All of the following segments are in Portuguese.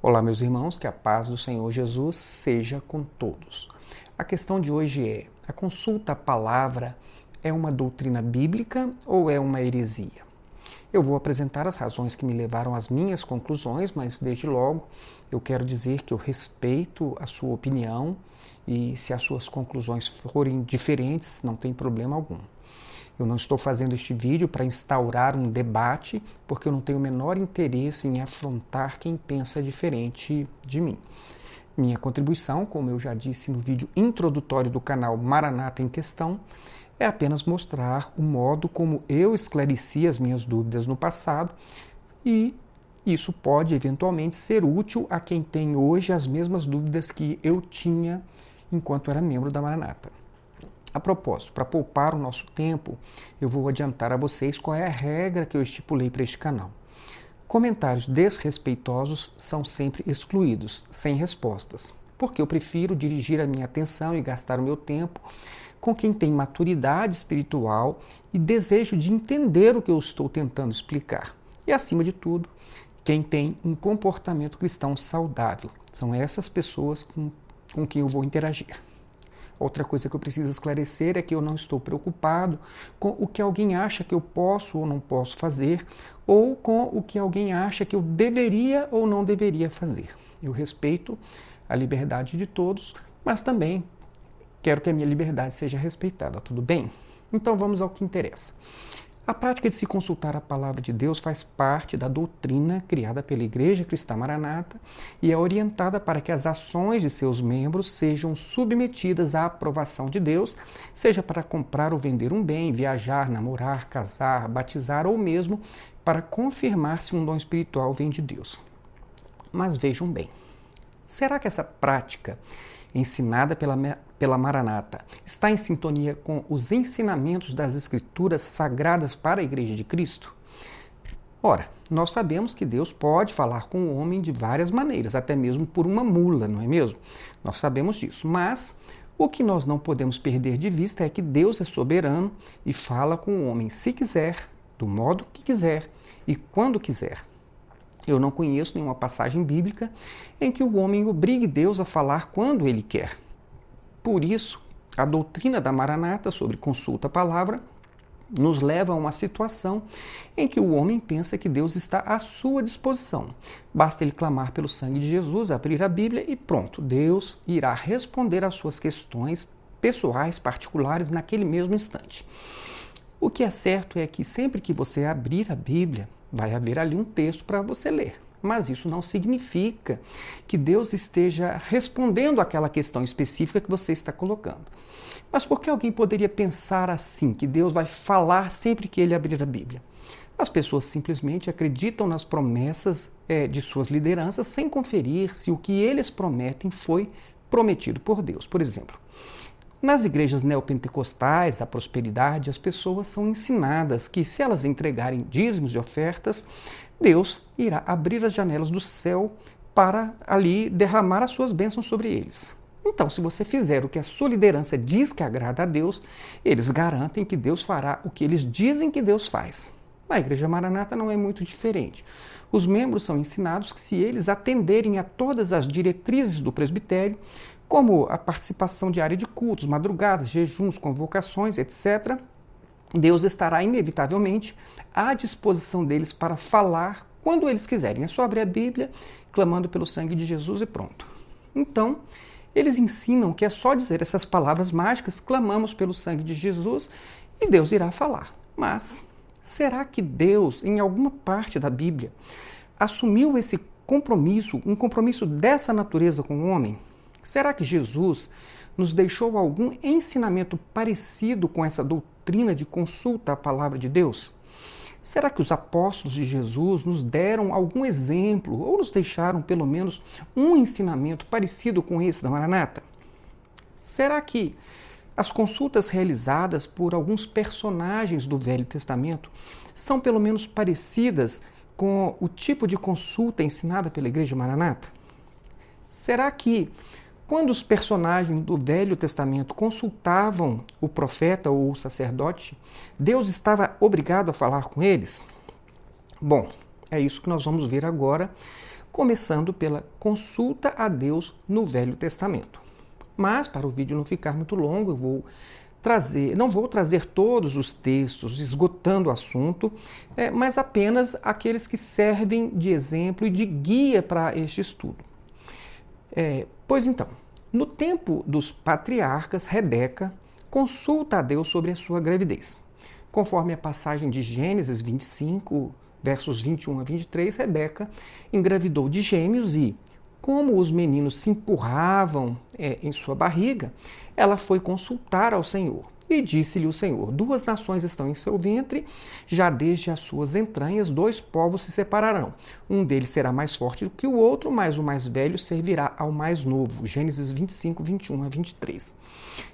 Olá, meus irmãos, que a paz do Senhor Jesus seja com todos. A questão de hoje é: a consulta à palavra é uma doutrina bíblica ou é uma heresia? Eu vou apresentar as razões que me levaram às minhas conclusões, mas desde logo eu quero dizer que eu respeito a sua opinião e se as suas conclusões forem diferentes, não tem problema algum. Eu não estou fazendo este vídeo para instaurar um debate, porque eu não tenho o menor interesse em afrontar quem pensa diferente de mim. Minha contribuição, como eu já disse no vídeo introdutório do canal Maranata em Questão, é apenas mostrar o modo como eu esclareci as minhas dúvidas no passado e isso pode eventualmente ser útil a quem tem hoje as mesmas dúvidas que eu tinha enquanto era membro da Maranata. A propósito, para poupar o nosso tempo, eu vou adiantar a vocês qual é a regra que eu estipulei para este canal. Comentários desrespeitosos são sempre excluídos, sem respostas, porque eu prefiro dirigir a minha atenção e gastar o meu tempo com quem tem maturidade espiritual e desejo de entender o que eu estou tentando explicar. E, acima de tudo, quem tem um comportamento cristão saudável. São essas pessoas com, com quem eu vou interagir. Outra coisa que eu preciso esclarecer é que eu não estou preocupado com o que alguém acha que eu posso ou não posso fazer, ou com o que alguém acha que eu deveria ou não deveria fazer. Eu respeito a liberdade de todos, mas também quero que a minha liberdade seja respeitada, tudo bem? Então vamos ao que interessa. A prática de se consultar a palavra de Deus faz parte da doutrina criada pela Igreja Cristã Maranata e é orientada para que as ações de seus membros sejam submetidas à aprovação de Deus, seja para comprar ou vender um bem, viajar, namorar, casar, batizar ou mesmo para confirmar se um dom espiritual vem de Deus. Mas vejam bem, será que essa prática ensinada pela, pela Maranata está em sintonia com os ensinamentos das Escrituras sagradas para a Igreja de Cristo? Ora, nós sabemos que Deus pode falar com o homem de várias maneiras, até mesmo por uma mula, não é mesmo? Nós sabemos disso, mas o que nós não podemos perder de vista é que Deus é soberano e fala com o homem se quiser, do modo que quiser e quando quiser. Eu não conheço nenhuma passagem bíblica em que o homem obrigue Deus a falar quando ele quer. Por isso, a doutrina da Maranata sobre consulta à palavra nos leva a uma situação em que o homem pensa que Deus está à sua disposição. Basta ele clamar pelo sangue de Jesus, abrir a Bíblia e pronto, Deus irá responder às suas questões pessoais, particulares, naquele mesmo instante. O que é certo é que sempre que você abrir a Bíblia, vai haver ali um texto para você ler. Mas isso não significa que Deus esteja respondendo àquela questão específica que você está colocando. Mas por que alguém poderia pensar assim, que Deus vai falar sempre que ele abrir a Bíblia? As pessoas simplesmente acreditam nas promessas é, de suas lideranças sem conferir se o que eles prometem foi prometido por Deus. Por exemplo, nas igrejas neopentecostais da prosperidade, as pessoas são ensinadas que, se elas entregarem dízimos e ofertas, Deus irá abrir as janelas do céu para ali derramar as suas bênçãos sobre eles. Então, se você fizer o que a sua liderança diz que agrada a Deus, eles garantem que Deus fará o que eles dizem que Deus faz. Na Igreja Maranata não é muito diferente. Os membros são ensinados que, se eles atenderem a todas as diretrizes do presbitério, como a participação diária de cultos, madrugadas, jejuns, convocações, etc., Deus estará inevitavelmente à disposição deles para falar quando eles quiserem. É só abrir a Bíblia, clamando pelo sangue de Jesus e pronto. Então, eles ensinam que é só dizer essas palavras mágicas, clamamos pelo sangue de Jesus e Deus irá falar. Mas será que Deus, em alguma parte da Bíblia, assumiu esse compromisso, um compromisso dessa natureza com o homem? Será que Jesus nos deixou algum ensinamento parecido com essa doutrina de consulta à palavra de Deus? Será que os apóstolos de Jesus nos deram algum exemplo ou nos deixaram pelo menos um ensinamento parecido com esse da Maranata? Será que as consultas realizadas por alguns personagens do Velho Testamento são pelo menos parecidas com o tipo de consulta ensinada pela Igreja Maranata? Será que quando os personagens do Velho Testamento consultavam o profeta ou o sacerdote, Deus estava obrigado a falar com eles? Bom, é isso que nós vamos ver agora começando pela consulta a Deus no Velho Testamento. Mas, para o vídeo não ficar muito longo, eu vou trazer, não vou trazer todos os textos esgotando o assunto, é, mas apenas aqueles que servem de exemplo e de guia para este estudo. É, pois então, no tempo dos patriarcas, Rebeca consulta a Deus sobre a sua gravidez. Conforme a passagem de Gênesis 25, versos 21 a 23, Rebeca engravidou de gêmeos e, como os meninos se empurravam é, em sua barriga, ela foi consultar ao Senhor. E disse-lhe o Senhor: Duas nações estão em seu ventre, já desde as suas entranhas, dois povos se separarão. Um deles será mais forte do que o outro, mas o mais velho servirá ao mais novo. Gênesis 25, 21 a 23.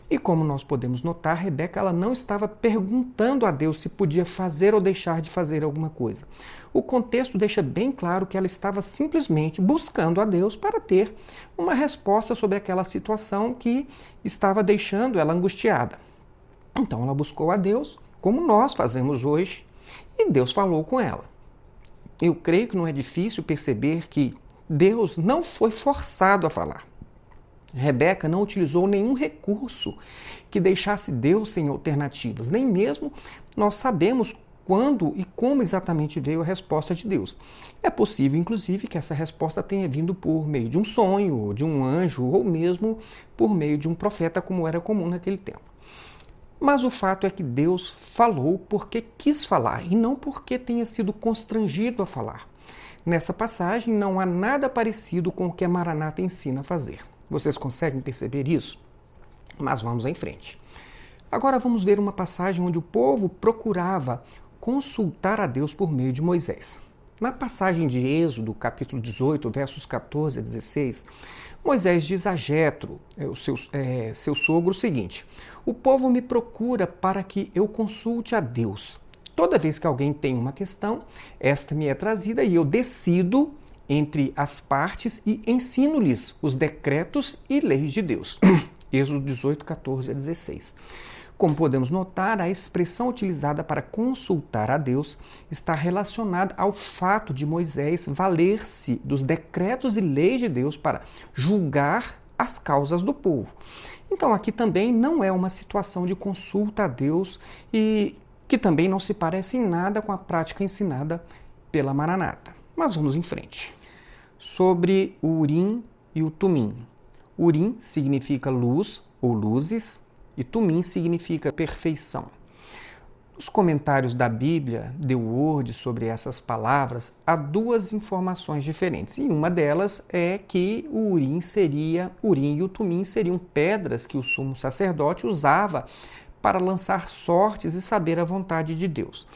E como nós podemos notar, Rebeca ela não estava perguntando a Deus se podia fazer ou deixar de fazer alguma coisa. O contexto deixa bem claro que ela estava simplesmente buscando a Deus para ter uma resposta sobre aquela situação que estava deixando ela angustiada. Então ela buscou a Deus, como nós fazemos hoje, e Deus falou com ela. Eu creio que não é difícil perceber que Deus não foi forçado a falar. Rebeca não utilizou nenhum recurso que deixasse Deus sem alternativas, nem mesmo nós sabemos quando e como exatamente veio a resposta de Deus. É possível, inclusive, que essa resposta tenha vindo por meio de um sonho, de um anjo, ou mesmo por meio de um profeta, como era comum naquele tempo. Mas o fato é que Deus falou porque quis falar e não porque tenha sido constrangido a falar. Nessa passagem não há nada parecido com o que a Maranata ensina a fazer. Vocês conseguem perceber isso? Mas vamos em frente. Agora vamos ver uma passagem onde o povo procurava consultar a Deus por meio de Moisés. Na passagem de Êxodo, capítulo 18, versos 14 a 16, Moisés diz a Jetro, é, seu, é, seu sogro, o seguinte: O povo me procura para que eu consulte a Deus. Toda vez que alguém tem uma questão, esta me é trazida e eu decido entre as partes e ensino-lhes os decretos e leis de Deus. Êxodo 18, 14 a 16. Como podemos notar, a expressão utilizada para consultar a Deus está relacionada ao fato de Moisés valer-se dos decretos e leis de Deus para julgar as causas do povo. Então, aqui também não é uma situação de consulta a Deus e que também não se parece em nada com a prática ensinada pela Maranata. Mas vamos em frente. Sobre o Urim e o Tumim. Urim significa luz ou luzes, e Tumim significa perfeição. Nos comentários da Bíblia, The Word, sobre essas palavras, há duas informações diferentes. E uma delas é que o Urim seria, Urim e o Tumim seriam pedras que o sumo sacerdote usava para lançar sortes e saber a vontade de Deus.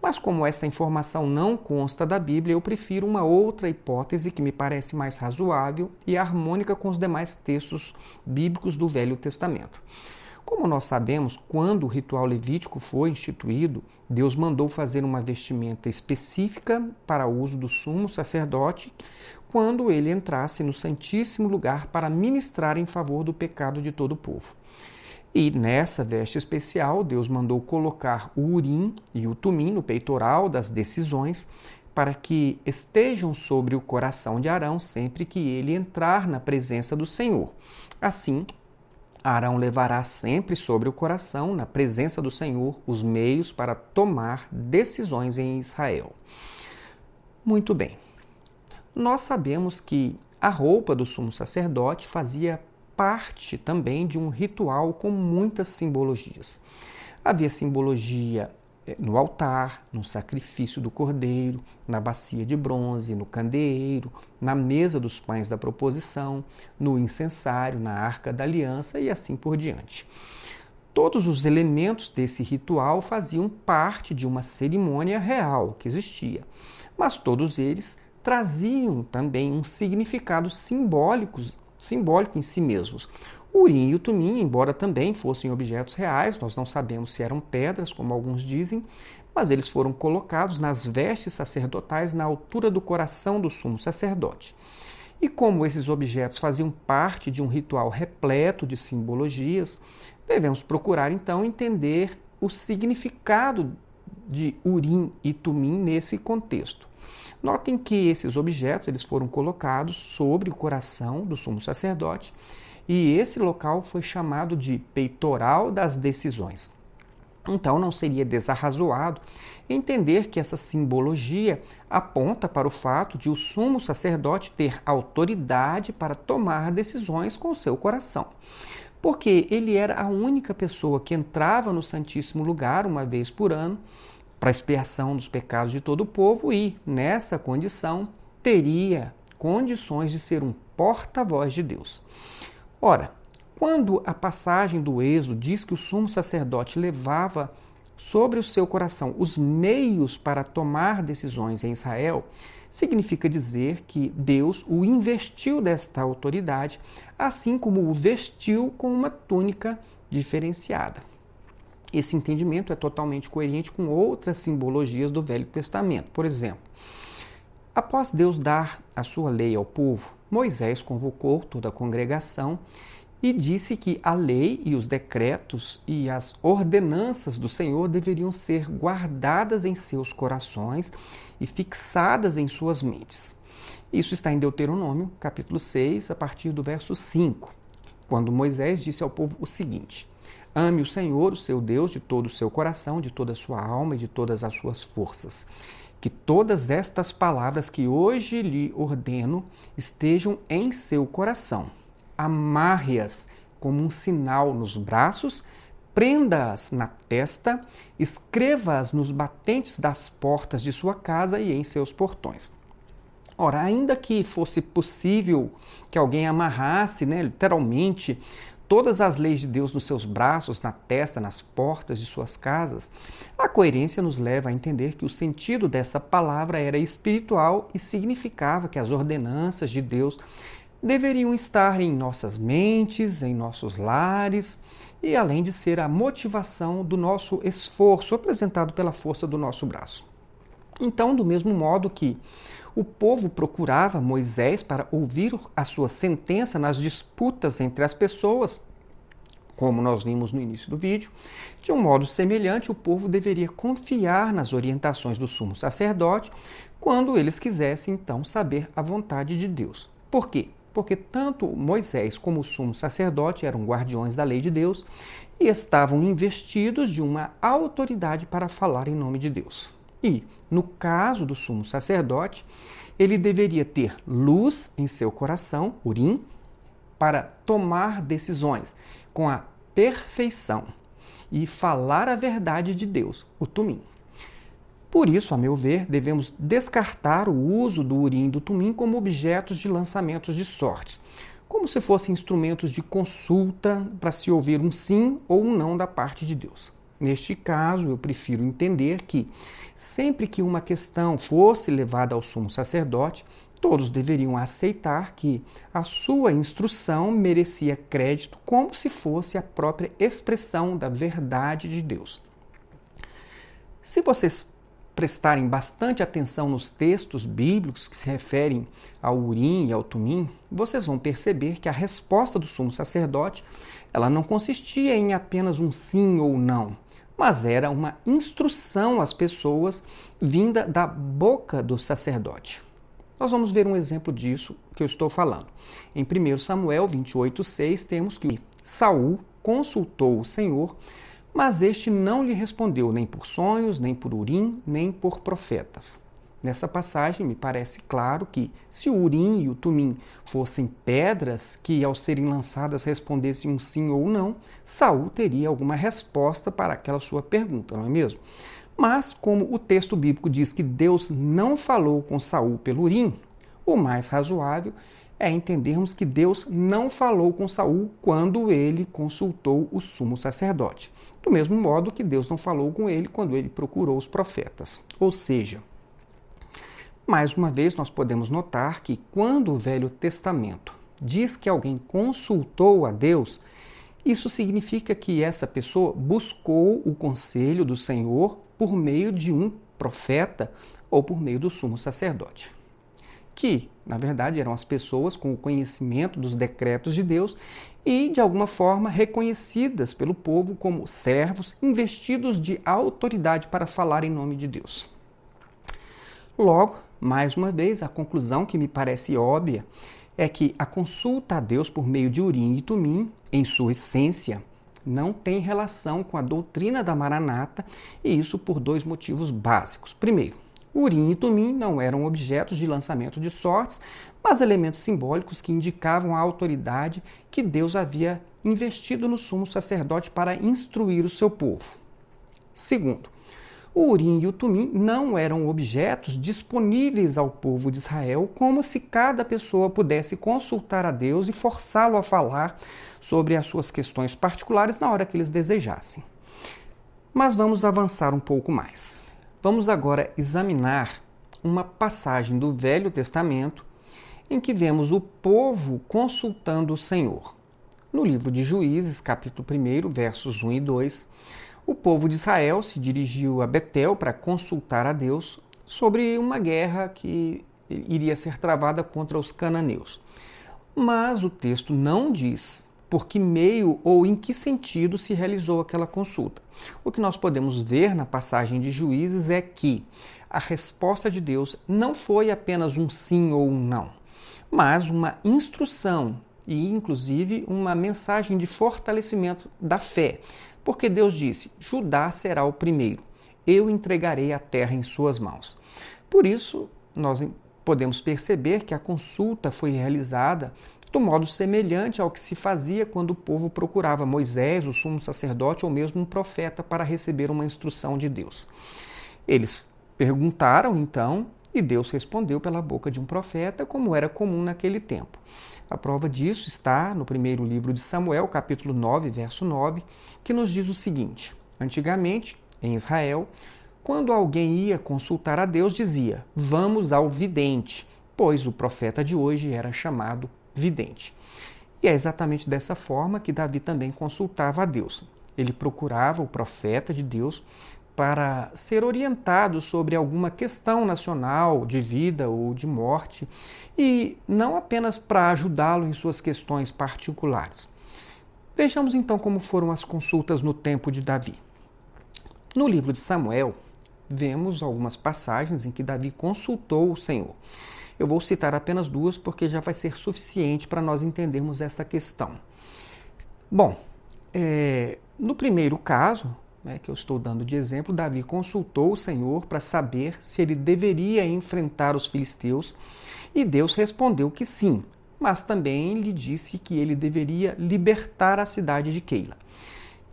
Mas como essa informação não consta da Bíblia, eu prefiro uma outra hipótese que me parece mais razoável e harmônica com os demais textos bíblicos do Velho Testamento. Como nós sabemos, quando o ritual levítico foi instituído, Deus mandou fazer uma vestimenta específica para uso do sumo sacerdote quando ele entrasse no Santíssimo Lugar para ministrar em favor do pecado de todo o povo. E nessa veste especial, Deus mandou colocar o urim e o tumim no peitoral das decisões para que estejam sobre o coração de Arão sempre que ele entrar na presença do Senhor. Assim, Arão levará sempre sobre o coração, na presença do Senhor, os meios para tomar decisões em Israel. Muito bem. Nós sabemos que a roupa do sumo sacerdote fazia parte também de um ritual com muitas simbologias. Havia simbologia no altar, no sacrifício do cordeiro, na bacia de bronze, no candeeiro, na mesa dos pães da proposição, no incensário, na arca da aliança e assim por diante. Todos os elementos desse ritual faziam parte de uma cerimônia real que existia, mas todos eles traziam também um significado simbólico, simbólico em si mesmos. O urim e o tumim, embora também fossem objetos reais, nós não sabemos se eram pedras, como alguns dizem, mas eles foram colocados nas vestes sacerdotais na altura do coração do sumo sacerdote. E como esses objetos faziam parte de um ritual repleto de simbologias, devemos procurar então entender o significado de Urim e Tumim nesse contexto. Notem que esses objetos eles foram colocados sobre o coração do sumo sacerdote e esse local foi chamado de peitoral das decisões. Então não seria desarrazoado entender que essa simbologia aponta para o fato de o sumo sacerdote ter autoridade para tomar decisões com seu coração. Porque ele era a única pessoa que entrava no Santíssimo Lugar uma vez por ano para expiação dos pecados de todo o povo e, nessa condição, teria condições de ser um porta-voz de Deus. Ora, quando a passagem do Êxodo diz que o sumo sacerdote levava sobre o seu coração os meios para tomar decisões em Israel, significa dizer que Deus o investiu desta autoridade, assim como o vestiu com uma túnica diferenciada. Esse entendimento é totalmente coerente com outras simbologias do Velho Testamento. Por exemplo, após Deus dar a sua lei ao povo, Moisés convocou toda a congregação e disse que a lei e os decretos e as ordenanças do Senhor deveriam ser guardadas em seus corações e fixadas em suas mentes. Isso está em Deuteronômio, capítulo 6, a partir do verso 5, quando Moisés disse ao povo o seguinte: Ame o Senhor, o seu Deus, de todo o seu coração, de toda a sua alma e de todas as suas forças. Que todas estas palavras que hoje lhe ordeno estejam em seu coração amarre-as como um sinal nos braços, prenda-as na testa, escreva-as nos batentes das portas de sua casa e em seus portões. Ora, ainda que fosse possível que alguém amarrasse, né, literalmente, todas as leis de Deus nos seus braços, na testa, nas portas de suas casas, a coerência nos leva a entender que o sentido dessa palavra era espiritual e significava que as ordenanças de Deus deveriam estar em nossas mentes, em nossos lares, e além de ser a motivação do nosso esforço apresentado pela força do nosso braço. Então, do mesmo modo que o povo procurava Moisés para ouvir a sua sentença nas disputas entre as pessoas, como nós vimos no início do vídeo, de um modo semelhante, o povo deveria confiar nas orientações do sumo sacerdote quando eles quisessem então saber a vontade de Deus. Por quê? porque tanto Moisés como o sumo sacerdote eram guardiões da lei de Deus e estavam investidos de uma autoridade para falar em nome de Deus. E, no caso do sumo sacerdote, ele deveria ter luz em seu coração, urim, para tomar decisões com a perfeição e falar a verdade de Deus, o tumim. Por isso, a meu ver, devemos descartar o uso do urim e do tumim como objetos de lançamentos de sortes, como se fossem instrumentos de consulta para se ouvir um sim ou um não da parte de Deus. Neste caso, eu prefiro entender que, sempre que uma questão fosse levada ao sumo sacerdote, todos deveriam aceitar que a sua instrução merecia crédito como se fosse a própria expressão da verdade de Deus. Se vocês prestarem bastante atenção nos textos bíblicos que se referem ao Urim e ao Tumim, vocês vão perceber que a resposta do sumo sacerdote ela não consistia em apenas um sim ou não, mas era uma instrução às pessoas vinda da boca do sacerdote. Nós vamos ver um exemplo disso que eu estou falando. Em 1 Samuel 28:6 temos que Saul consultou o Senhor mas este não lhe respondeu nem por sonhos, nem por Urim, nem por profetas. Nessa passagem, me parece claro que, se o Urim e o Tumim fossem pedras que, ao serem lançadas, respondessem um sim ou não, Saul teria alguma resposta para aquela sua pergunta, não é mesmo? Mas, como o texto bíblico diz que Deus não falou com Saul pelo Urim, o mais razoável é entendermos que Deus não falou com Saul quando ele consultou o sumo sacerdote. Do mesmo modo que Deus não falou com ele quando ele procurou os profetas. Ou seja, mais uma vez nós podemos notar que quando o Velho Testamento diz que alguém consultou a Deus, isso significa que essa pessoa buscou o conselho do Senhor por meio de um profeta ou por meio do sumo sacerdote que, na verdade, eram as pessoas com o conhecimento dos decretos de Deus e, de alguma forma, reconhecidas pelo povo como servos investidos de autoridade para falar em nome de Deus. Logo, Mais uma vez, a conclusão que me parece óbvia é que a consulta a Deus por meio de Urim e Tumim, em sua essência, não tem relação com a doutrina da Maranata, e isso por dois motivos básicos. Primeiro, Urim e Tumim não eram objetos de lançamento de sortes, mas elementos simbólicos que indicavam a autoridade que Deus havia investido no sumo sacerdote para instruir o seu povo. Segundo, o Urim e o Tumim não eram objetos disponíveis ao povo de Israel, como se cada pessoa pudesse consultar a Deus e forçá-lo a falar sobre as suas questões particulares na hora que eles desejassem. Mas vamos avançar um pouco mais. Vamos agora examinar uma passagem do Velho Testamento em que vemos o povo consultando o Senhor. No livro de Juízes, capítulo 1, versos 1 e 2, o povo de Israel se dirigiu a Betel para consultar a Deus sobre uma guerra que iria ser travada contra os cananeus. Mas o texto não diz por que meio ou em que sentido se realizou aquela consulta. O que nós podemos ver na passagem de Juízes é que a resposta de Deus não foi apenas um sim ou um não, mas uma instrução e, inclusive, uma mensagem de fortalecimento da fé. Porque Deus disse: Judá será o primeiro, eu entregarei a terra em suas mãos. Por isso, nós podemos perceber que a consulta foi realizada do modo semelhante ao que se fazia quando o povo procurava Moisés, o sumo sacerdote ou mesmo um profeta para receber uma instrução de Deus. Eles perguntaram então e Deus respondeu pela boca de um profeta, como era comum naquele tempo. A prova disso está no primeiro livro de Samuel, capítulo 9, verso 9, que nos diz o seguinte: Antigamente, em Israel, quando alguém ia consultar a Deus, dizia: Vamos ao vidente, pois o profeta de hoje era chamado vidente. E é exatamente dessa forma que Davi também consultava a Deus. Ele procurava o profeta de Deus para ser orientado sobre alguma questão nacional de vida ou de morte e não apenas para ajudá-lo em suas questões particulares. Vejamos então como foram as consultas no tempo de Davi. No livro de Samuel, vemos algumas passagens em que Davi consultou o Senhor. Eu vou citar apenas duas porque já vai ser suficiente para nós entendermos essa questão. Bom, é, no primeiro caso, né, que eu estou dando de exemplo, Davi consultou o Senhor para saber se ele deveria enfrentar os filisteus e Deus respondeu que sim, mas também lhe disse que ele deveria libertar a cidade de Keila.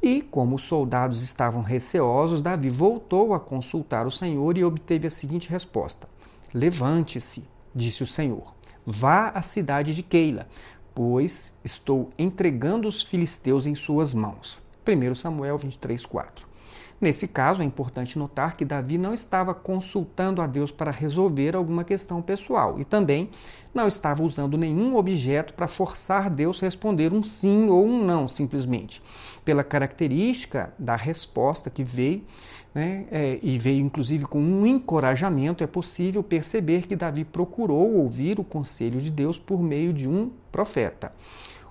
E, como os soldados estavam receosos, Davi voltou a consultar o Senhor e obteve a seguinte resposta: Levante-se, disse o Senhor. Vá à cidade de Keila, pois estou entregando os filisteus em suas mãos. 1 Samuel 23, 4. Nesse caso, é importante notar que Davi não estava consultando a Deus para resolver alguma questão pessoal e também não estava usando nenhum objeto para forçar Deus a responder um sim ou um não, simplesmente. Pela característica da resposta que veio, né, é, e veio inclusive com um encorajamento, é possível perceber que Davi procurou ouvir o conselho de Deus por meio de um profeta.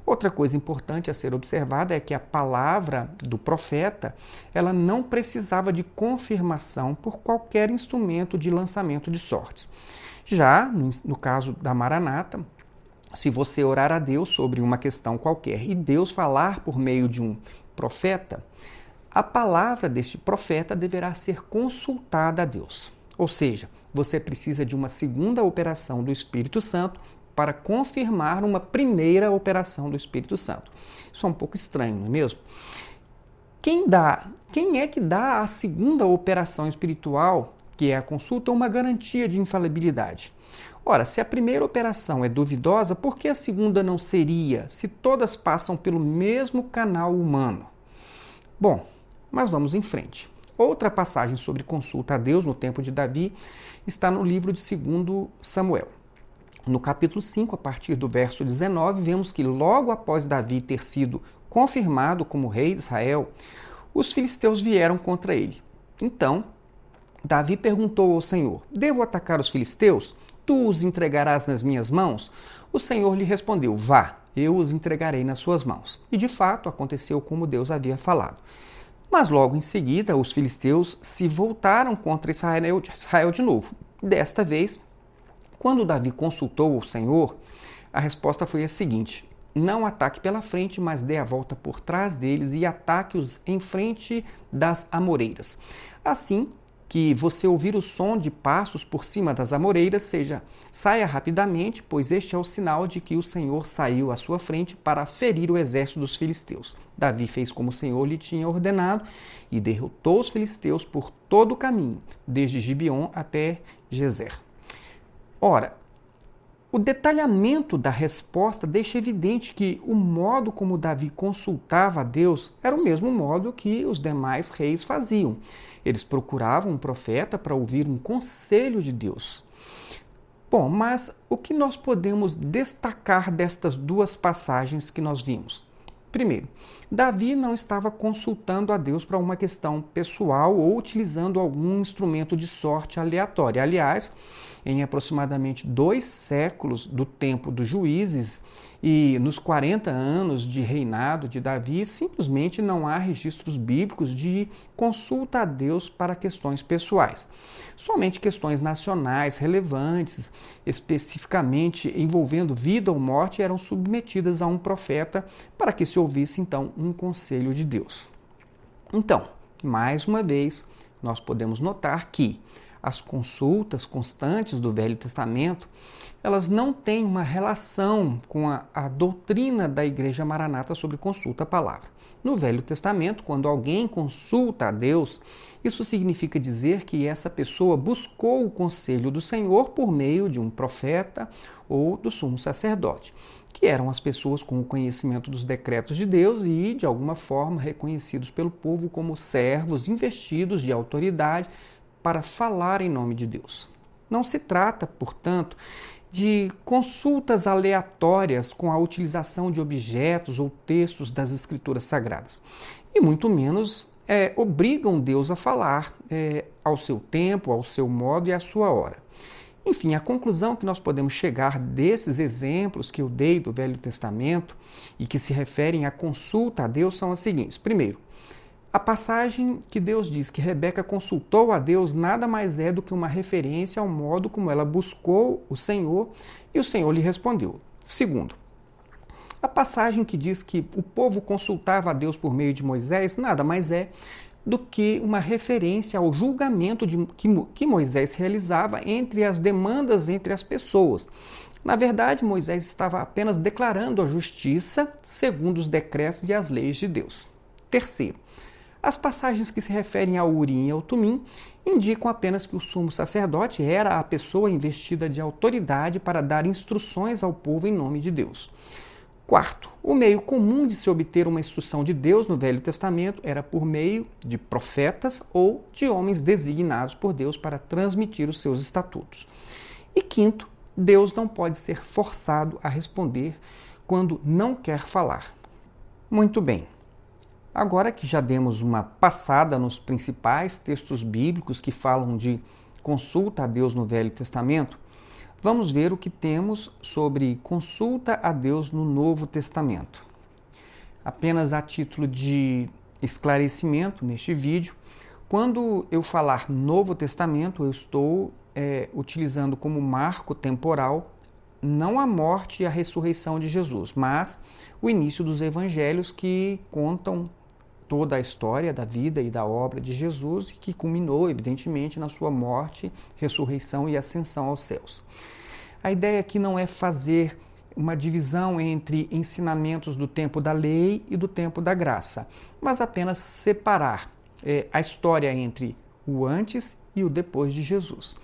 Outra coisa importante a ser observada é que a palavra do profeta, ela não precisava de confirmação por qualquer instrumento de lançamento de sortes. Já no, caso da Maranata, se você orar a Deus sobre uma questão qualquer e Deus falar por meio de um profeta, a palavra deste profeta deverá ser consultada a Deus. Ou seja, você precisa de uma segunda operação do Espírito Santo para confirmar uma primeira operação do Espírito Santo. Isso é um pouco estranho, não é mesmo? Quem dá, quem é que dá a segunda operação espiritual, que é a consulta, uma garantia de infalibilidade? Ora, se a primeira operação é duvidosa, por que a segunda não seria, se todas passam pelo mesmo canal humano? Bom, mas vamos em frente. Outra passagem sobre consulta a Deus no tempo de Davi está no livro de 2 Samuel. No capítulo 5, a partir do verso 19, vemos que logo após Davi ter sido confirmado como rei de Israel, os filisteus vieram contra ele. Então, Davi perguntou ao Senhor: Devo atacar os filisteus? Tu os entregarás nas minhas mãos? O Senhor lhe respondeu: Vá, eu os entregarei nas suas mãos. E de fato aconteceu como Deus havia falado. Mas logo em seguida, os filisteus se voltaram contra Israel, Israel de novo. Desta vez, Quando Davi consultou o Senhor, a resposta foi a seguinte: não ataque pela frente, mas dê a volta por trás deles e ataque-os em frente das amoreiras. Assim que você ouvir o som de passos por cima das amoreiras, seja, saia rapidamente, pois este é o sinal de que o Senhor saiu à sua frente para ferir o exército dos filisteus. Davi fez como o Senhor lhe tinha ordenado e derrotou os filisteus por todo o caminho, desde Gibeon até Gezer. Ora, o detalhamento da resposta deixa evidente que o modo como Davi consultava a Deus era o mesmo modo que os demais reis faziam. Eles procuravam um profeta para ouvir um conselho de Deus. Bom, mas o que nós podemos destacar destas duas passagens que nós vimos? Primeiro, Davi não estava consultando a Deus para uma questão pessoal ou utilizando algum instrumento de sorte aleatória. Aliás, em aproximadamente dois séculos do tempo dos juízes e nos 40 anos de reinado de Davi, simplesmente não há registros bíblicos de consulta a Deus para questões pessoais. Somente questões nacionais relevantes, especificamente envolvendo vida ou morte, eram submetidas a um profeta para que se ouvisse então um conselho de Deus. Então, mais uma vez, nós podemos notar que as consultas constantes do Velho Testamento, elas não têm uma relação com a, a doutrina da Igreja Maranata sobre consulta à palavra. No Velho Testamento, quando alguém consulta a Deus, isso significa dizer que essa pessoa buscou o conselho do Senhor por meio de um profeta ou do sumo sacerdote, que eram as pessoas com o conhecimento dos decretos de Deus e, de alguma forma, reconhecidos pelo povo como servos investidos de autoridade para falar em nome de Deus. Não se trata, portanto, de consultas aleatórias com a utilização de objetos ou textos das Escrituras Sagradas, e muito menos é, obrigam Deus a falar é, ao seu tempo, ao seu modo e à sua hora. Enfim, a conclusão que nós podemos chegar desses exemplos que eu dei do Velho Testamento e que se referem à consulta a Deus são as seguintes. Primeiro, a passagem que Deus diz que Rebeca consultou a Deus nada mais é do que uma referência ao modo como ela buscou o Senhor e o Senhor lhe respondeu. Segundo, a passagem que diz que o povo consultava a Deus por meio de Moisés nada mais é do que uma referência ao julgamento de, que, que Moisés realizava entre as demandas entre as pessoas. Na verdade, Moisés estava apenas declarando a justiça segundo os decretos e as leis de Deus. Terceiro, as passagens que se referem ao Urim e ao Tumim indicam apenas que o sumo sacerdote era a pessoa investida de autoridade para dar instruções ao povo em nome de Deus. Quarto, o meio comum de se obter uma instrução de Deus no Velho Testamento era por meio de profetas ou de homens designados por Deus para transmitir os seus estatutos. E quinto, Deus não pode ser forçado a responder quando não quer falar. Muito bem. Agora que já demos uma passada nos principais textos bíblicos que falam de consulta a Deus no Velho Testamento, vamos ver o que temos sobre consulta a Deus no Novo Testamento. Apenas a título de esclarecimento neste vídeo, quando eu falar Novo Testamento, eu estou é, utilizando como marco temporal não a morte e a ressurreição de Jesus, mas o início dos evangelhos que contam toda a história da vida e da obra de Jesus, que culminou, evidentemente, na sua morte, ressurreição e ascensão aos céus. A ideia aqui não é fazer uma divisão entre ensinamentos do tempo da lei e do tempo da graça, mas apenas separar é, a história entre o antes e o depois de Jesus,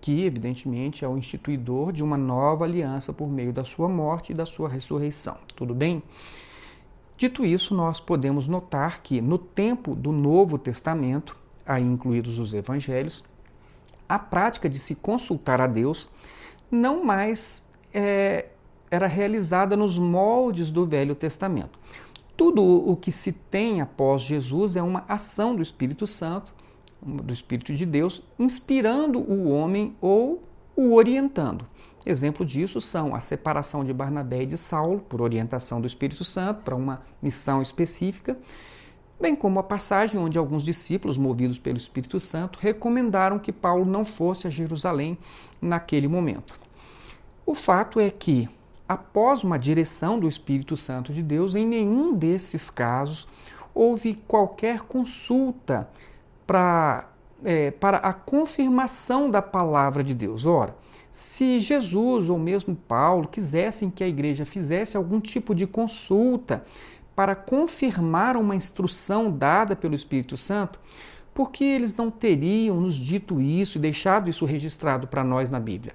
que evidentemente é o instituidor de uma nova aliança por meio da sua morte e da sua ressurreição. Tudo bem? Dito isso, nós podemos notar que no tempo do Novo Testamento, aí incluídos os evangelhos, a prática de se consultar a Deus não mais é, era realizada nos moldes do Velho Testamento. Tudo o que se tem após Jesus é uma ação do Espírito Santo, do Espírito de Deus, inspirando o homem ou o orientando. Exemplo disso são a separação de Barnabé e de Saulo, por orientação do Espírito Santo, para uma missão específica, bem como a passagem onde alguns discípulos, movidos pelo Espírito Santo, recomendaram que Paulo não fosse a Jerusalém naquele momento. O fato é que, após uma direção do Espírito Santo de Deus, em nenhum desses casos houve qualquer consulta pra, é, para a confirmação da palavra de Deus. Ora, se Jesus ou mesmo Paulo quisessem que a igreja fizesse algum tipo de consulta para confirmar uma instrução dada pelo Espírito Santo, por que eles não teriam nos dito isso e deixado isso registrado para nós na Bíblia?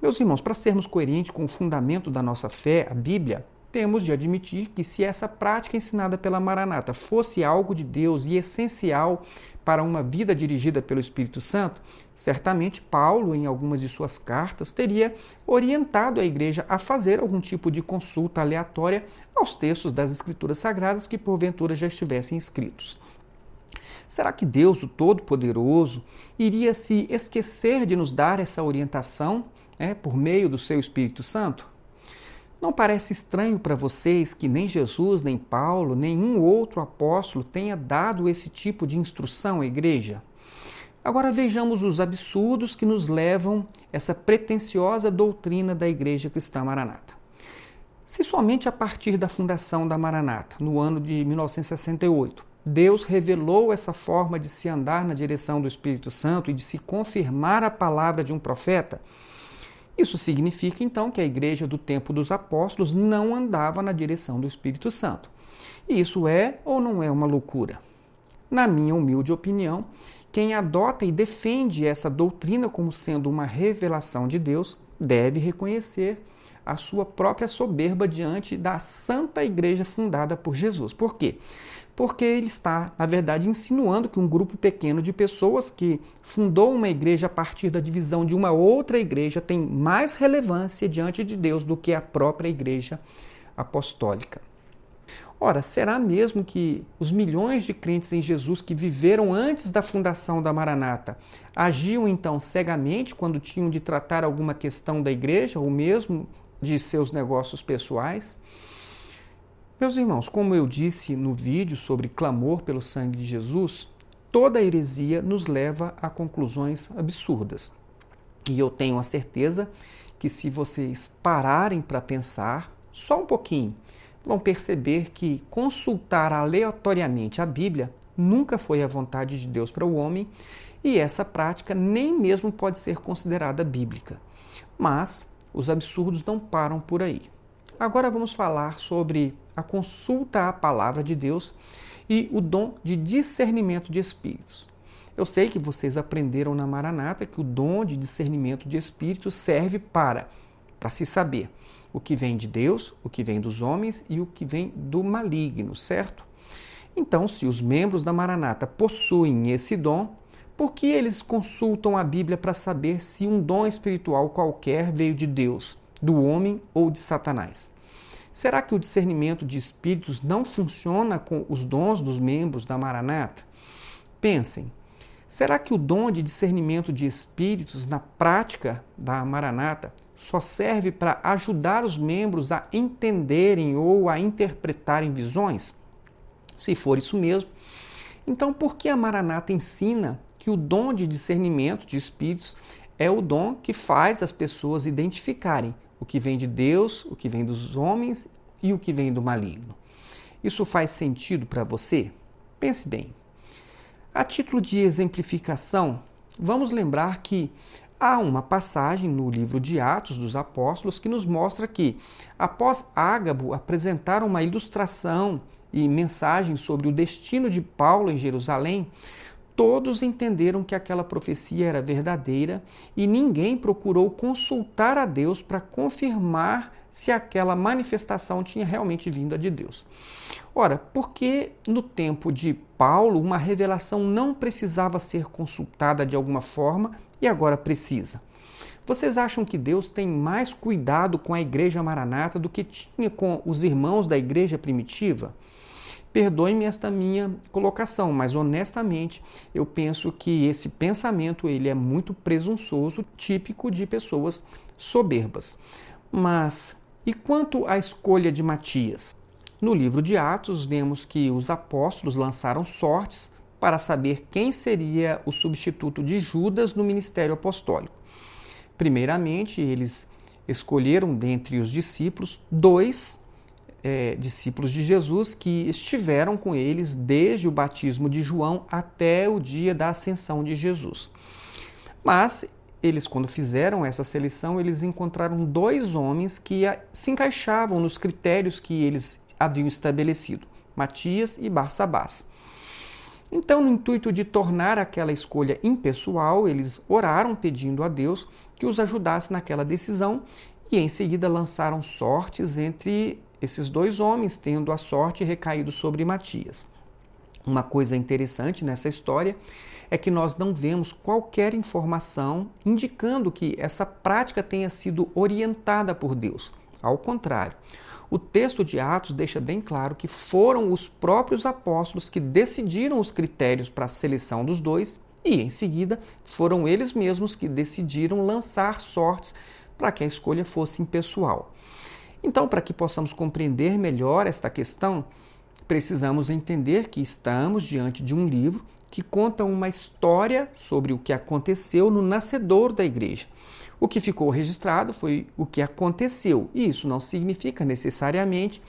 Meus irmãos, para sermos coerentes com o fundamento da nossa fé, a Bíblia, temos de admitir que se essa prática ensinada pela Maranata fosse algo de Deus e essencial para uma vida dirigida pelo Espírito Santo, certamente Paulo, em algumas de suas cartas, teria orientado a igreja a fazer algum tipo de consulta aleatória aos textos das Escrituras Sagradas que porventura já estivessem escritos. Será que Deus, o Todo-Poderoso, iria se esquecer de nos dar essa orientação é, por meio do seu Espírito Santo? Não parece estranho para vocês que nem Jesus, nem Paulo, nenhum outro apóstolo tenha dado esse tipo de instrução à igreja? Agora vejamos os absurdos que nos levam essa pretensiosa doutrina da Igreja Cristã Maranata. Se somente a partir da fundação da Maranata, no ano de 1968, Deus revelou essa forma de se andar na direção do Espírito Santo e de se confirmar a palavra de um profeta, isso significa então que a igreja do tempo dos apóstolos não andava na direção do Espírito Santo. E isso é ou não é uma loucura? Na minha humilde opinião, quem adota e defende essa doutrina como sendo uma revelação de Deus deve reconhecer a sua própria soberba diante da santa igreja fundada por Jesus. Por quê? porque ele está, na verdade, insinuando que um grupo pequeno de pessoas que fundou uma igreja a partir da divisão de uma outra igreja tem mais relevância diante de Deus do que a própria igreja apostólica. Ora, será mesmo que os milhões de crentes em Jesus que viveram antes da fundação da Maranata agiam então cegamente quando tinham de tratar alguma questão da igreja ou mesmo de seus negócios pessoais? Meus irmãos, como eu disse no vídeo sobre clamor pelo sangue de Jesus, toda heresia nos leva a conclusões absurdas. E eu tenho a certeza que se vocês pararem para pensar só um pouquinho, vão perceber que consultar aleatoriamente a Bíblia nunca foi a vontade de Deus para o homem e essa prática nem mesmo pode ser considerada bíblica. Mas os absurdos não param por aí. Agora vamos falar sobre a consulta à palavra de Deus e o dom de discernimento de espíritos. Eu sei que vocês aprenderam na Maranata que o dom de discernimento de espíritos serve para para se saber o que vem de Deus, o que vem dos homens e o que vem do maligno, certo? Então, se os membros da Maranata possuem esse dom, por que eles consultam a Bíblia para saber se um dom espiritual qualquer veio de Deus, do homem ou de Satanás? Será que o discernimento de espíritos não funciona com os dons dos membros da Maranata? Pensem, será que o dom de discernimento de espíritos na prática da Maranata só serve para ajudar os membros a entenderem ou a interpretarem visões? Se for isso mesmo, então por que a Maranata ensina que o dom de discernimento de espíritos é o dom que faz as pessoas identificarem o que vem de Deus, o que vem dos homens e o que vem do maligno. Isso faz sentido para você? Pense bem. A título de exemplificação, vamos lembrar que há uma passagem no livro de Atos dos Apóstolos que nos mostra que, após Ágabo apresentar uma ilustração e mensagem sobre o destino de Paulo em Jerusalém, Todos entenderam que aquela profecia era verdadeira e ninguém procurou consultar a Deus para confirmar se aquela manifestação tinha realmente vindo de Deus. Ora, por que no tempo de Paulo uma revelação não precisava ser consultada de alguma forma e agora precisa? Vocês acham que Deus tem mais cuidado com a igreja maranata do que tinha com os irmãos da igreja primitiva? Perdoe-me esta minha colocação, mas honestamente eu penso que esse pensamento ele é muito presunçoso, típico de pessoas soberbas. Mas e quanto à escolha de Matias? No livro de Atos vemos que os apóstolos lançaram sortes para saber quem seria o substituto de Judas no ministério apostólico. Primeiramente, eles escolheram dentre os discípulos dois é, discípulos de Jesus que estiveram com eles desde o batismo de João até o dia da ascensão de Jesus. Mas eles, quando fizeram essa seleção, eles encontraram dois homens que se encaixavam nos critérios que eles haviam estabelecido: Matias e Barsabás. Então, no intuito de tornar aquela escolha impessoal, eles oraram pedindo a Deus que os ajudasse naquela decisão e em seguida lançaram sortes entre esses dois homens, tendo a sorte recaído sobre Matias. Uma coisa interessante nessa história é que nós não vemos qualquer informação indicando que essa prática tenha sido orientada por Deus. Ao contrário, o texto de Atos deixa bem claro que foram os próprios apóstolos que decidiram os critérios para a seleção dos dois e, em seguida, foram eles mesmos que decidiram lançar sortes para que a escolha fosse impessoal. Então, para que possamos compreender melhor esta questão, precisamos entender que estamos diante de um livro que conta uma história sobre o que aconteceu no nascedor da igreja. O que ficou registrado foi o que aconteceu, e isso não significa necessariamente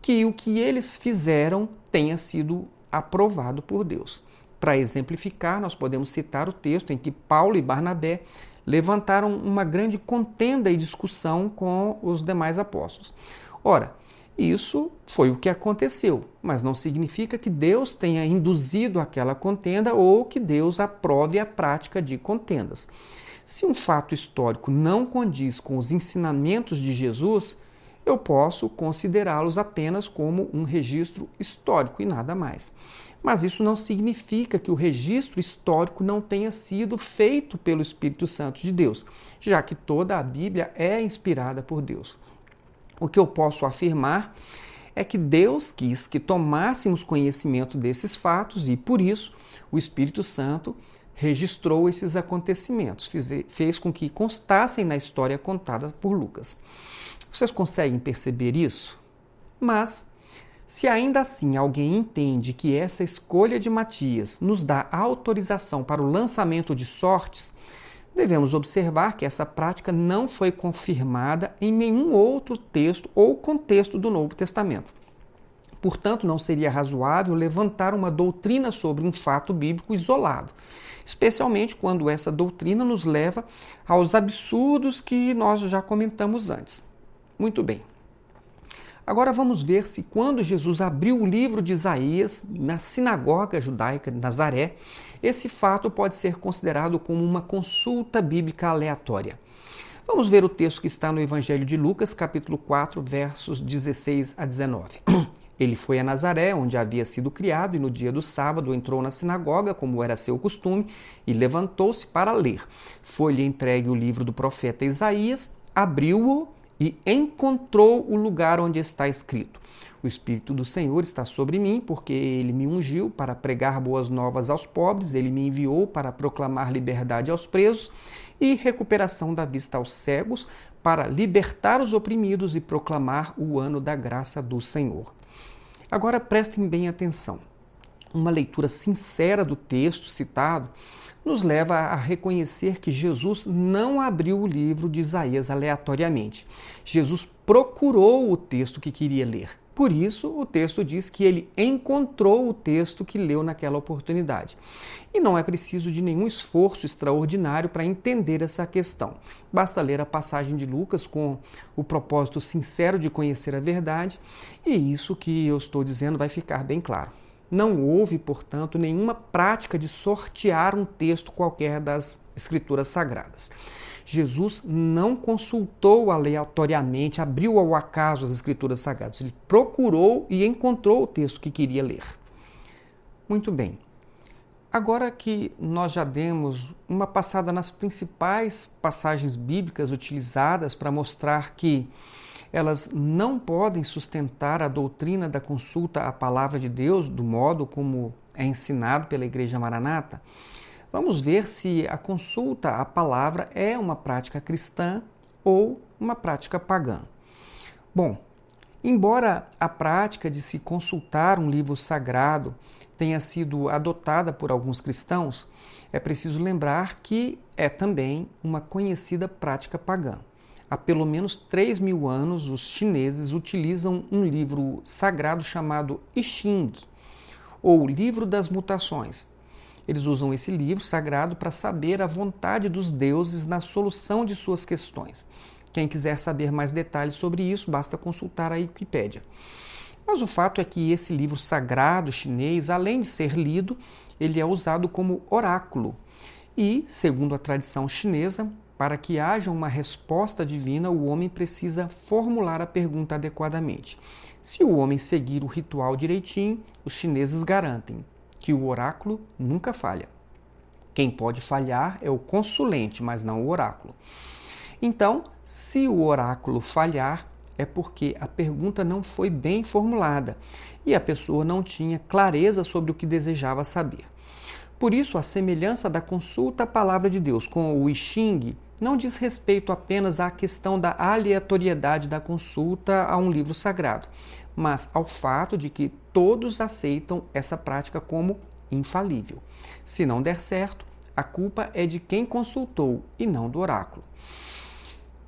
que o que eles fizeram tenha sido aprovado por Deus. Para exemplificar, nós podemos citar o texto em que Paulo e Barnabé levantaram uma grande contenda e discussão com os demais apóstolos. Ora, isso foi o que aconteceu, mas não significa que Deus tenha induzido aquela contenda ou que Deus aprove a prática de contendas. Se um fato histórico não condiz com os ensinamentos de Jesus, eu posso considerá-los apenas como um registro histórico e nada mais. Mas isso não significa que o registro histórico não tenha sido feito pelo Espírito Santo de Deus, já que toda a Bíblia é inspirada por Deus. O que eu posso afirmar é que Deus quis que tomássemos conhecimento desses fatos e, por isso, o Espírito Santo registrou esses acontecimentos, fez com que constassem na história contada por Lucas. Vocês conseguem perceber isso? Mas, se ainda assim alguém entende que essa escolha de Matias nos dá autorização para o lançamento de sortes, devemos observar que essa prática não foi confirmada em nenhum outro texto ou contexto do Novo Testamento. Portanto, não seria razoável levantar uma doutrina sobre um fato bíblico isolado, especialmente quando essa doutrina nos leva aos absurdos que nós já comentamos antes. Muito bem. Agora vamos ver se quando Jesus abriu o livro de Isaías na sinagoga judaica de Nazaré, esse fato pode ser considerado como uma consulta bíblica aleatória. Vamos ver o texto que está no Evangelho de Lucas, capítulo 4, versos 16 a 19. Ele foi a Nazaré, onde havia sido criado, e no dia do sábado entrou na sinagoga, como era seu costume, e levantou-se para ler. Foi-lhe entregue o livro do profeta Isaías, abriu-o e encontrou o lugar onde está escrito: O Espírito do Senhor está sobre mim, porque ele me ungiu para pregar boas novas aos pobres, ele me enviou para proclamar liberdade aos presos e recuperação da vista aos cegos, para libertar os oprimidos e proclamar o ano da graça do Senhor. Agora prestem bem atenção. Uma leitura sincera do texto citado nos leva a reconhecer que Jesus não abriu o livro de Isaías aleatoriamente. Jesus procurou o texto que queria ler. Por isso, o texto diz que ele encontrou o texto que leu naquela oportunidade. E não é preciso de nenhum esforço extraordinário para entender essa questão. Basta ler a passagem de Lucas com o propósito sincero de conhecer a verdade, e isso que eu estou dizendo vai ficar bem claro. Não houve, portanto, nenhuma prática de sortear um texto qualquer das Escrituras Sagradas. Jesus não consultou aleatoriamente, abriu ao acaso as Escrituras Sagradas. Ele procurou e encontrou o texto que queria ler. Muito bem. Agora que nós já demos uma passada nas principais passagens bíblicas utilizadas para mostrar que elas não podem sustentar a doutrina da consulta à palavra de Deus do modo como é ensinado pela Igreja Maranata, vamos ver se a consulta à palavra é uma prática cristã ou uma prática pagã. Bom, embora a prática de se consultar um livro sagrado tenha sido adotada por alguns cristãos, é preciso lembrar que é também uma conhecida prática pagã. Há pelo menos 3 mil anos, os chineses utilizam um livro sagrado chamado I Ching, ou Livro das Mutações. Eles usam esse livro sagrado para saber a vontade dos deuses na solução de suas questões. Quem quiser saber mais detalhes sobre isso, basta consultar a Wikipédia. Mas o fato é que esse livro sagrado chinês, além de ser lido, ele é usado como oráculo. E, segundo a tradição chinesa, para que haja uma resposta divina, o homem precisa formular a pergunta adequadamente. Se o homem seguir o ritual direitinho, os chineses garantem que o oráculo nunca falha. Quem pode falhar é o consulente, mas não o oráculo. Então, se o oráculo falhar, é porque a pergunta não foi bem formulada e a pessoa não tinha clareza sobre o que desejava saber. Por isso, a semelhança da consulta à palavra de Deus com o I Ching não diz respeito apenas à questão da aleatoriedade da consulta a um livro sagrado, mas ao fato de que todos aceitam essa prática como infalível. Se não der certo, a culpa é de quem consultou e não do oráculo.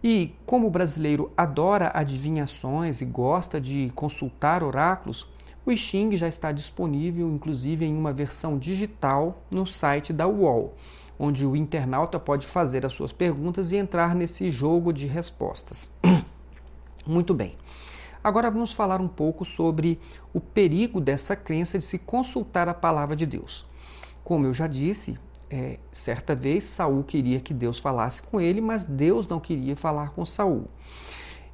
E como o brasileiro adora adivinhações e gosta de consultar oráculos, o I Ching já está disponível, inclusive em uma versão digital, no site da UOL onde o internauta pode fazer as suas perguntas e entrar nesse jogo de respostas. Muito bem. Agora vamos falar um pouco sobre o perigo dessa crença de se consultar a palavra de Deus. Como eu já disse, é, certa vez Saul queria que Deus falasse com ele, mas Deus não queria falar com Saul.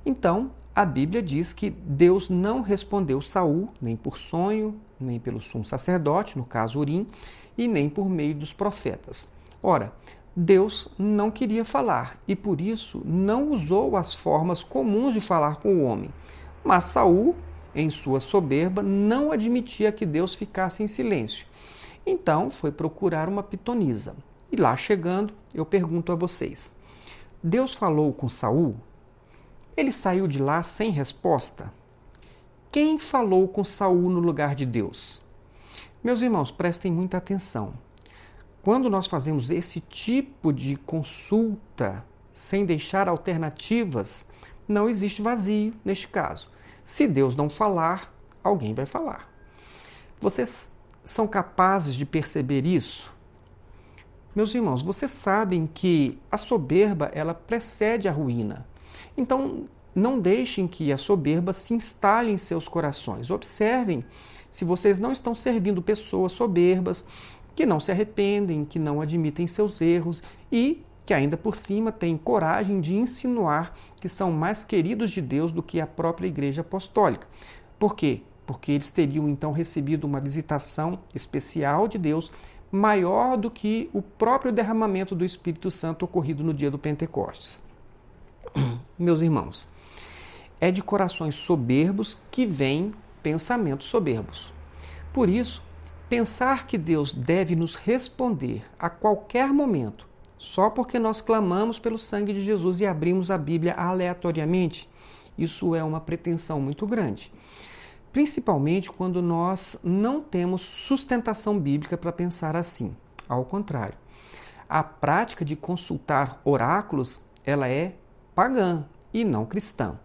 Então, a Bíblia diz que Deus não respondeu Saul, nem por sonho, nem pelo sumo sacerdote, no caso Urim, e nem por meio dos profetas. Ora, Deus não queria falar e por isso não usou as formas comuns de falar com o homem. Mas Saul, em sua soberba, não admitia que Deus ficasse em silêncio. Então foi procurar uma pitonisa. E lá chegando, eu pergunto a vocês: Deus falou com Saul? Ele saiu de lá sem resposta? Quem falou com Saul no lugar de Deus? Meus irmãos, prestem muita atenção. Quando nós fazemos esse tipo de consulta sem deixar alternativas, não existe vazio neste caso. Se Deus não falar, alguém vai falar. Vocês são capazes de perceber isso? Meus irmãos, vocês sabem que a soberba ela precede a ruína. Então, não deixem que a soberba se instale em seus corações. Observem se vocês não estão servindo pessoas soberbas, que não se arrependem, que não admitem seus erros e que ainda por cima têm coragem de insinuar que são mais queridos de Deus do que a própria Igreja Apostólica. Por quê? Porque eles teriam então recebido uma visitação especial de Deus maior do que o próprio derramamento do Espírito Santo ocorrido no dia do Pentecostes. Meus irmãos, é de corações soberbos que vêm pensamentos soberbos. Por isso, Pensar que Deus deve nos responder a qualquer momento só porque nós clamamos pelo sangue de Jesus e abrimos a Bíblia aleatoriamente, isso é uma pretensão muito grande. Principalmente quando nós não temos sustentação bíblica para pensar assim. Ao contrário, a prática de consultar oráculos, ela é pagã e não cristã.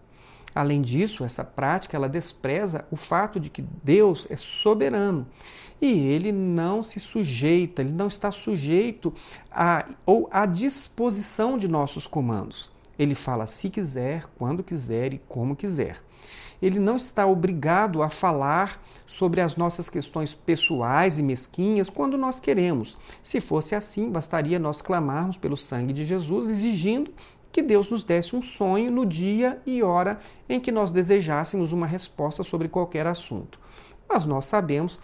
Além disso, essa prática ela despreza o fato de que Deus é soberano e ele não se sujeita, ele não está sujeito a ou à disposição de nossos comandos. Ele fala se quiser, quando quiser e como quiser. Ele não está obrigado a falar sobre as nossas questões pessoais e mesquinhas quando nós queremos. Se fosse assim, bastaria nós clamarmos pelo sangue de Jesus, exigindo que Deus nos desse um sonho no dia e hora em que nós desejássemos uma resposta sobre qualquer assunto. Mas nós sabemos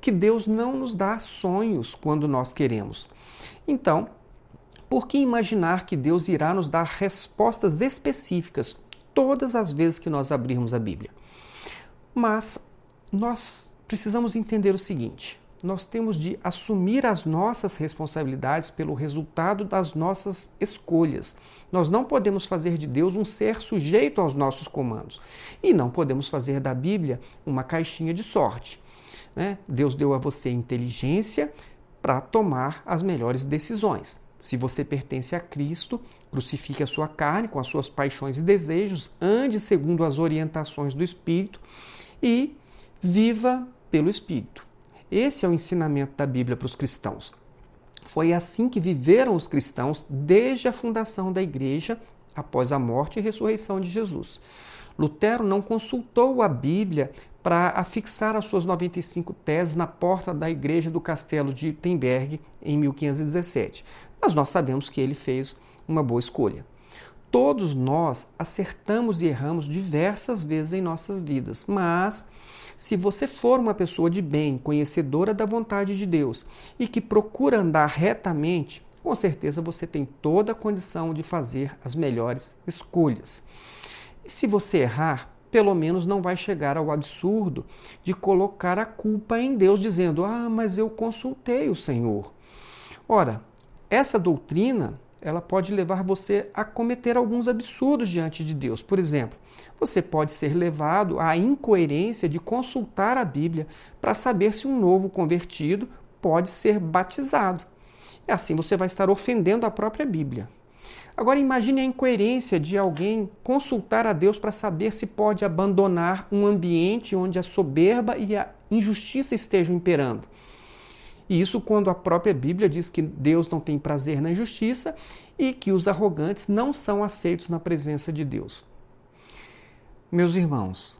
que Deus não nos dá sonhos quando nós queremos. Então, por que imaginar que Deus irá nos dar respostas específicas todas as vezes que nós abrirmos a Bíblia? Mas nós precisamos entender o seguinte: nós temos de assumir as nossas responsabilidades pelo resultado das nossas escolhas. Nós não podemos fazer de Deus um ser sujeito aos nossos comandos. E não podemos fazer da Bíblia uma caixinha de sorte. Né? Deus deu a você inteligência para tomar as melhores decisões. Se você pertence a Cristo, crucifique a sua carne com as suas paixões e desejos, ande segundo as orientações do Espírito e viva pelo Espírito. Esse é o ensinamento da Bíblia para os cristãos. Foi assim que viveram os cristãos desde a fundação da igreja, após a morte e ressurreição de Jesus. Lutero não consultou a Bíblia para afixar as suas 95 teses na porta da igreja do castelo de Wittenberg em 1517. Mas nós sabemos que ele fez uma boa escolha. Todos nós acertamos e erramos diversas vezes em nossas vidas, mas se você for uma pessoa de bem, conhecedora da vontade de Deus e que procura andar retamente, com certeza você tem toda a condição de fazer as melhores escolhas. E se você errar, pelo menos não vai chegar ao absurdo de colocar a culpa em Deus, dizendo: Ah, mas eu consultei o Senhor. Ora, essa doutrina ela pode levar você a cometer alguns absurdos diante de Deus. Por exemplo, você pode ser levado à incoerência de consultar a Bíblia para saber se um novo convertido pode ser batizado. E assim você vai estar ofendendo a própria Bíblia. Agora imagine a incoerência de alguém consultar a Deus para saber se pode abandonar um ambiente onde a soberba e a injustiça estejam imperando. E isso quando a própria Bíblia diz que Deus não tem prazer na injustiça e que os arrogantes não são aceitos na presença de Deus. Meus irmãos,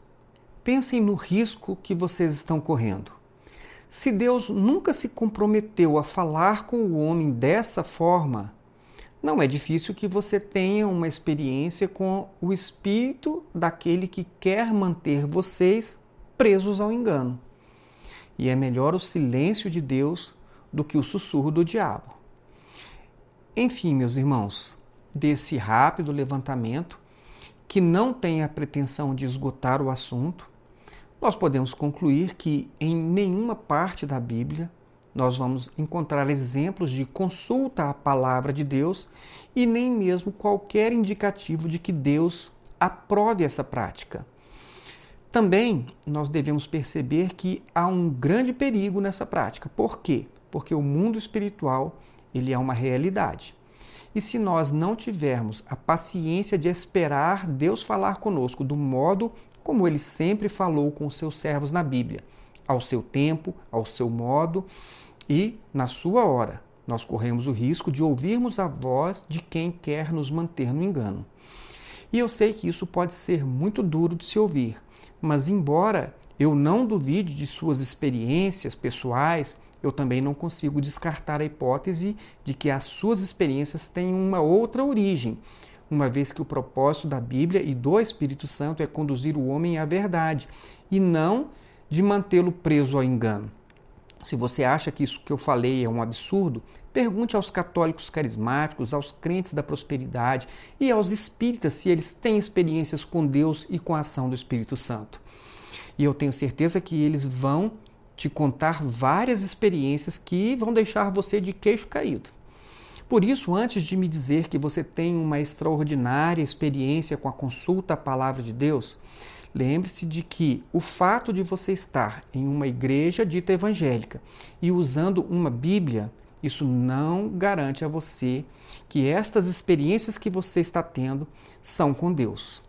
pensem no risco que vocês estão correndo. Se Deus nunca se comprometeu a falar com o homem dessa forma, não é difícil que você tenha uma experiência com o espírito daquele que quer manter vocês presos ao engano. E é melhor o silêncio de Deus do que o sussurro do diabo. Enfim, meus irmãos, desse rápido levantamento, que não tem a pretensão de esgotar o assunto, nós podemos concluir que em nenhuma parte da Bíblia nós vamos encontrar exemplos de consulta à palavra de Deus e nem mesmo qualquer indicativo de que Deus aprove essa prática. Também nós devemos perceber que há um grande perigo nessa prática. Por quê? Porque o mundo espiritual, ele é uma realidade. E se nós não tivermos a paciência de esperar Deus falar conosco do modo como ele sempre falou com os seus servos na Bíblia, ao seu tempo, ao seu modo, e, na sua hora, nós corremos o risco de ouvirmos a voz de quem quer nos manter no engano. E eu sei que isso pode ser muito duro de se ouvir, mas, embora eu não duvide de suas experiências pessoais, eu também não consigo descartar a hipótese de que as suas experiências têm uma outra origem, uma vez que o propósito da Bíblia e do Espírito Santo é conduzir o homem à verdade e não de mantê-lo preso ao engano. Se você acha que isso que eu falei é um absurdo, pergunte aos católicos carismáticos, aos crentes da prosperidade e aos espíritas se eles têm experiências com Deus e com a ação do Espírito Santo. E eu tenho certeza que eles vão te contar várias experiências que vão deixar você de queixo caído. Por isso, antes de me dizer que você tem uma extraordinária experiência com a consulta à palavra de Deus, Lembre-se de que o fato de você estar em uma igreja dita evangélica e usando uma Bíblia, isso não garante a você que estas experiências que você está tendo são com Deus.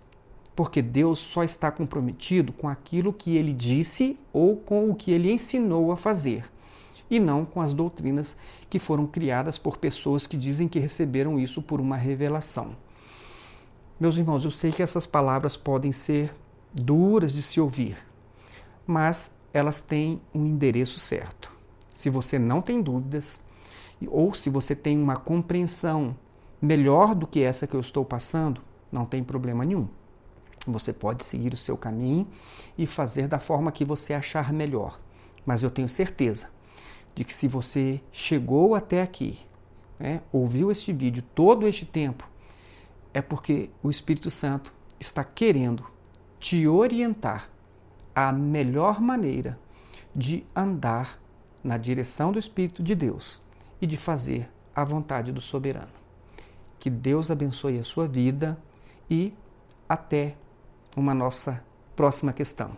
Porque Deus só está comprometido com aquilo que ele disse ou com o que ele ensinou a fazer, e não com as doutrinas que foram criadas por pessoas que dizem que receberam isso por uma revelação. Meus irmãos, eu sei que essas palavras podem ser duras de se ouvir, mas elas têm um endereço certo. Se você não tem dúvidas, ou se você tem uma compreensão melhor do que essa que eu estou passando, não tem problema nenhum. Você pode seguir o seu caminho e fazer da forma que você achar melhor. Mas eu tenho certeza de que se você chegou até aqui, né, ouviu este vídeo todo este tempo, é porque o Espírito Santo está querendo te orientar a melhor maneira de andar na direção do Espírito de Deus e de fazer a vontade do soberano. Que Deus abençoe a sua vida e até uma nossa próxima questão.